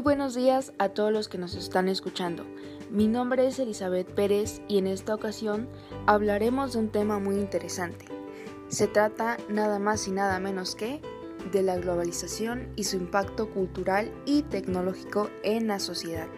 Muy buenos días a todos los que nos están escuchando. Mi nombre es Elizabeth Pérez y en esta ocasión hablaremos de un tema muy interesante. Se trata nada más y nada menos que de la globalización y su impacto cultural y tecnológico en la sociedad.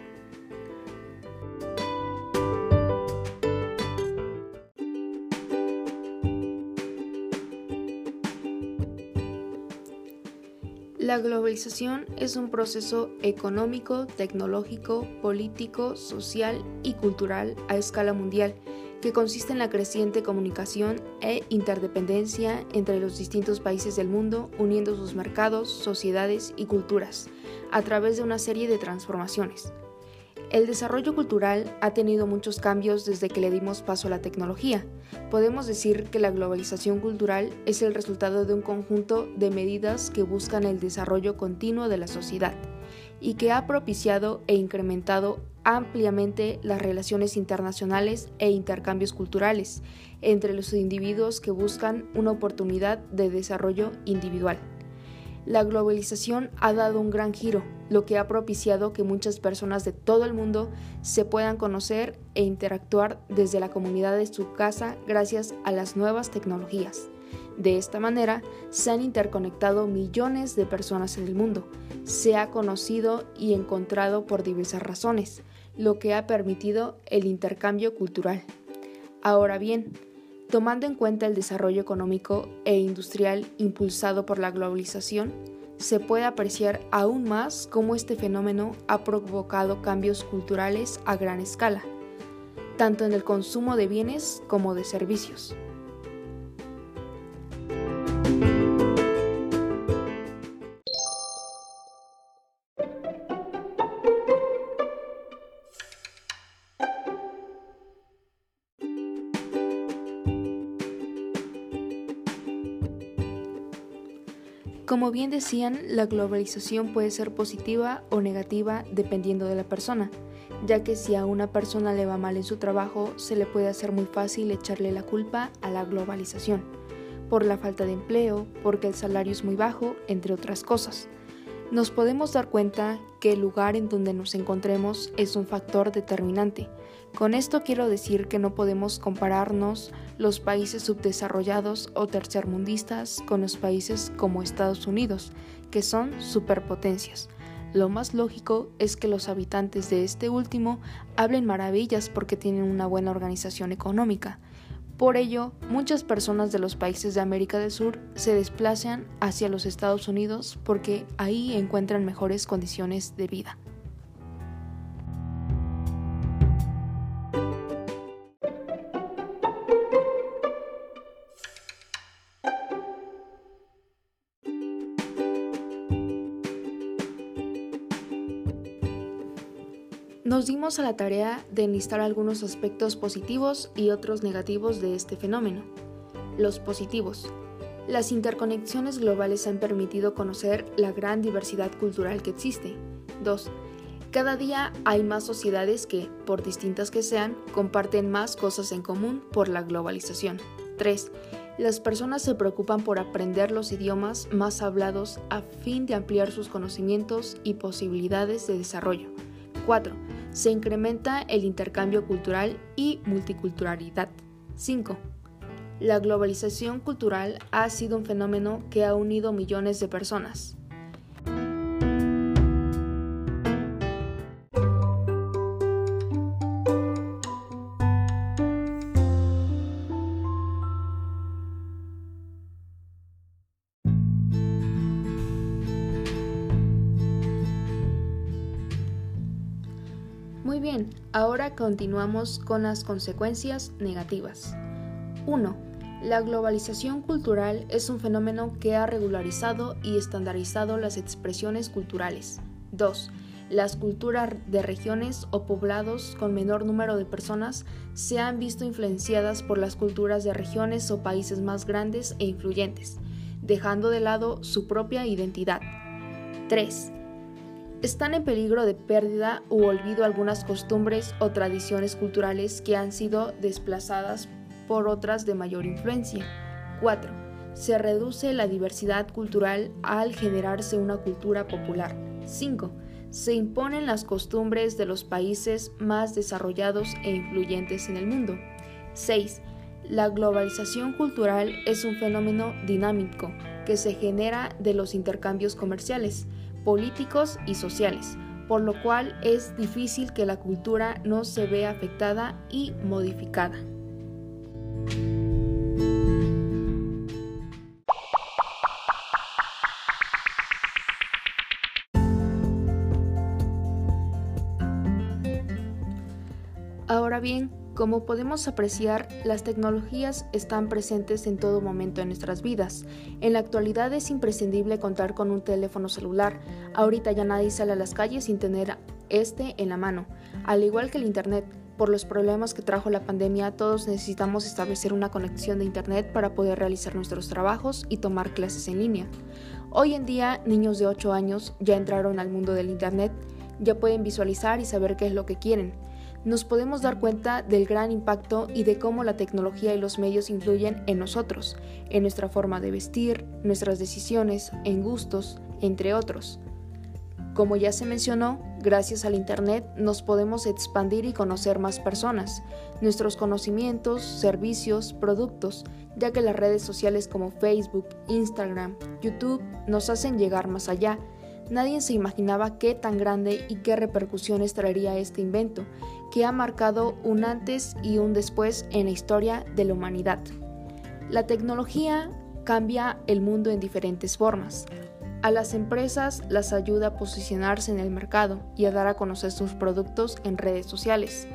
La globalización es un proceso económico, tecnológico, político, social y cultural a escala mundial que consiste en la creciente comunicación e interdependencia entre los distintos países del mundo, uniendo sus mercados, sociedades y culturas a través de una serie de transformaciones. El desarrollo cultural ha tenido muchos cambios desde que le dimos paso a la tecnología. Podemos decir que la globalización cultural es el resultado de un conjunto de medidas que buscan el desarrollo continuo de la sociedad y que ha propiciado e incrementado ampliamente las relaciones internacionales e intercambios culturales entre los individuos que buscan una oportunidad de desarrollo individual. La globalización ha dado un gran giro, lo que ha propiciado que muchas personas de todo el mundo se puedan conocer e interactuar desde la comunidad de su casa gracias a las nuevas tecnologías. De esta manera, se han interconectado millones de personas en el mundo, se ha conocido y encontrado por diversas razones, lo que ha permitido el intercambio cultural. Ahora bien, Tomando en cuenta el desarrollo económico e industrial impulsado por la globalización, se puede apreciar aún más cómo este fenómeno ha provocado cambios culturales a gran escala, tanto en el consumo de bienes como de servicios. Como bien decían, la globalización puede ser positiva o negativa dependiendo de la persona, ya que si a una persona le va mal en su trabajo, se le puede hacer muy fácil echarle la culpa a la globalización, por la falta de empleo, porque el salario es muy bajo, entre otras cosas. Nos podemos dar cuenta que el lugar en donde nos encontremos es un factor determinante, con esto quiero decir que no podemos compararnos los países subdesarrollados o tercermundistas con los países como Estados Unidos, que son superpotencias. Lo más lógico es que los habitantes de este último hablen maravillas porque tienen una buena organización económica. Por ello, muchas personas de los países de América del Sur se desplazan hacia los Estados Unidos porque ahí encuentran mejores condiciones de vida. Nos dimos a la tarea de enlistar algunos aspectos positivos y otros negativos de este fenómeno. Los positivos. Las interconexiones globales han permitido conocer la gran diversidad cultural que existe. 2. Cada día hay más sociedades que, por distintas que sean, comparten más cosas en común por la globalización. 3. Las personas se preocupan por aprender los idiomas más hablados a fin de ampliar sus conocimientos y posibilidades de desarrollo. 4. Se incrementa el intercambio cultural y multiculturalidad. 5. La globalización cultural ha sido un fenómeno que ha unido millones de personas. Bien, ahora continuamos con las consecuencias negativas. 1. La globalización cultural es un fenómeno que ha regularizado y estandarizado las expresiones culturales. 2. Las culturas de regiones o poblados con menor número de personas se han visto influenciadas por las culturas de regiones o países más grandes e influyentes, dejando de lado su propia identidad. 3 están en peligro de pérdida u olvido algunas costumbres o tradiciones culturales que han sido desplazadas por otras de mayor influencia. 4. Se reduce la diversidad cultural al generarse una cultura popular. 5. se imponen las costumbres de los países más desarrollados e influyentes en el mundo. 6. La globalización cultural es un fenómeno dinámico que se genera de los intercambios comerciales, políticos y sociales, por lo cual es difícil que la cultura no se vea afectada y modificada. Ahora bien, como podemos apreciar, las tecnologías están presentes en todo momento en nuestras vidas. En la actualidad es imprescindible contar con un teléfono celular. Ahorita ya nadie sale a las calles sin tener este en la mano. Al igual que el Internet, por los problemas que trajo la pandemia, todos necesitamos establecer una conexión de Internet para poder realizar nuestros trabajos y tomar clases en línea. Hoy en día, niños de 8 años ya entraron al mundo del Internet, ya pueden visualizar y saber qué es lo que quieren nos podemos dar cuenta del gran impacto y de cómo la tecnología y los medios influyen en nosotros, en nuestra forma de vestir, nuestras decisiones, en gustos, entre otros. Como ya se mencionó, gracias al Internet nos podemos expandir y conocer más personas, nuestros conocimientos, servicios, productos, ya que las redes sociales como Facebook, Instagram, YouTube nos hacen llegar más allá Nadie se imaginaba qué tan grande y qué repercusiones traería este invento, que ha marcado un antes y un después en la historia de la humanidad. La tecnología cambia el mundo en diferentes formas. A las empresas las ayuda a posicionarse en el mercado y a dar a conocer sus productos en redes sociales.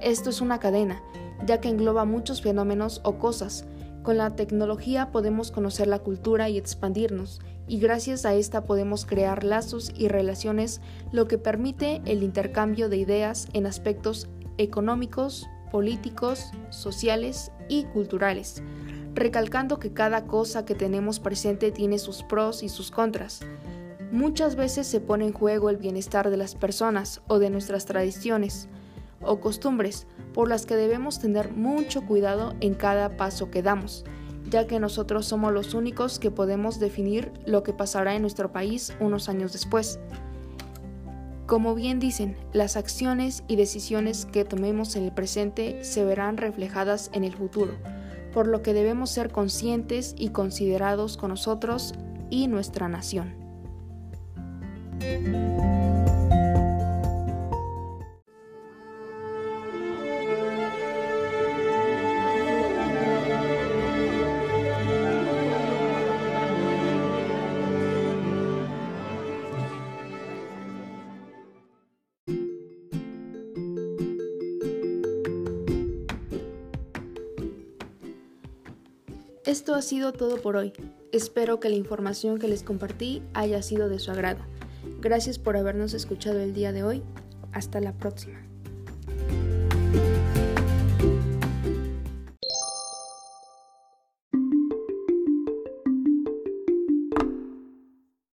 Esto es una cadena, ya que engloba muchos fenómenos o cosas. Con la tecnología podemos conocer la cultura y expandirnos, y gracias a esta podemos crear lazos y relaciones, lo que permite el intercambio de ideas en aspectos económicos, políticos, sociales y culturales, recalcando que cada cosa que tenemos presente tiene sus pros y sus contras. Muchas veces se pone en juego el bienestar de las personas o de nuestras tradiciones o costumbres, por las que debemos tener mucho cuidado en cada paso que damos ya que nosotros somos los únicos que podemos definir lo que pasará en nuestro país unos años después. Como bien dicen, las acciones y decisiones que tomemos en el presente se verán reflejadas en el futuro, por lo que debemos ser conscientes y considerados con nosotros y nuestra nación. Esto ha sido todo por hoy. Espero que la información que les compartí haya sido de su agrado. Gracias por habernos escuchado el día de hoy. Hasta la próxima.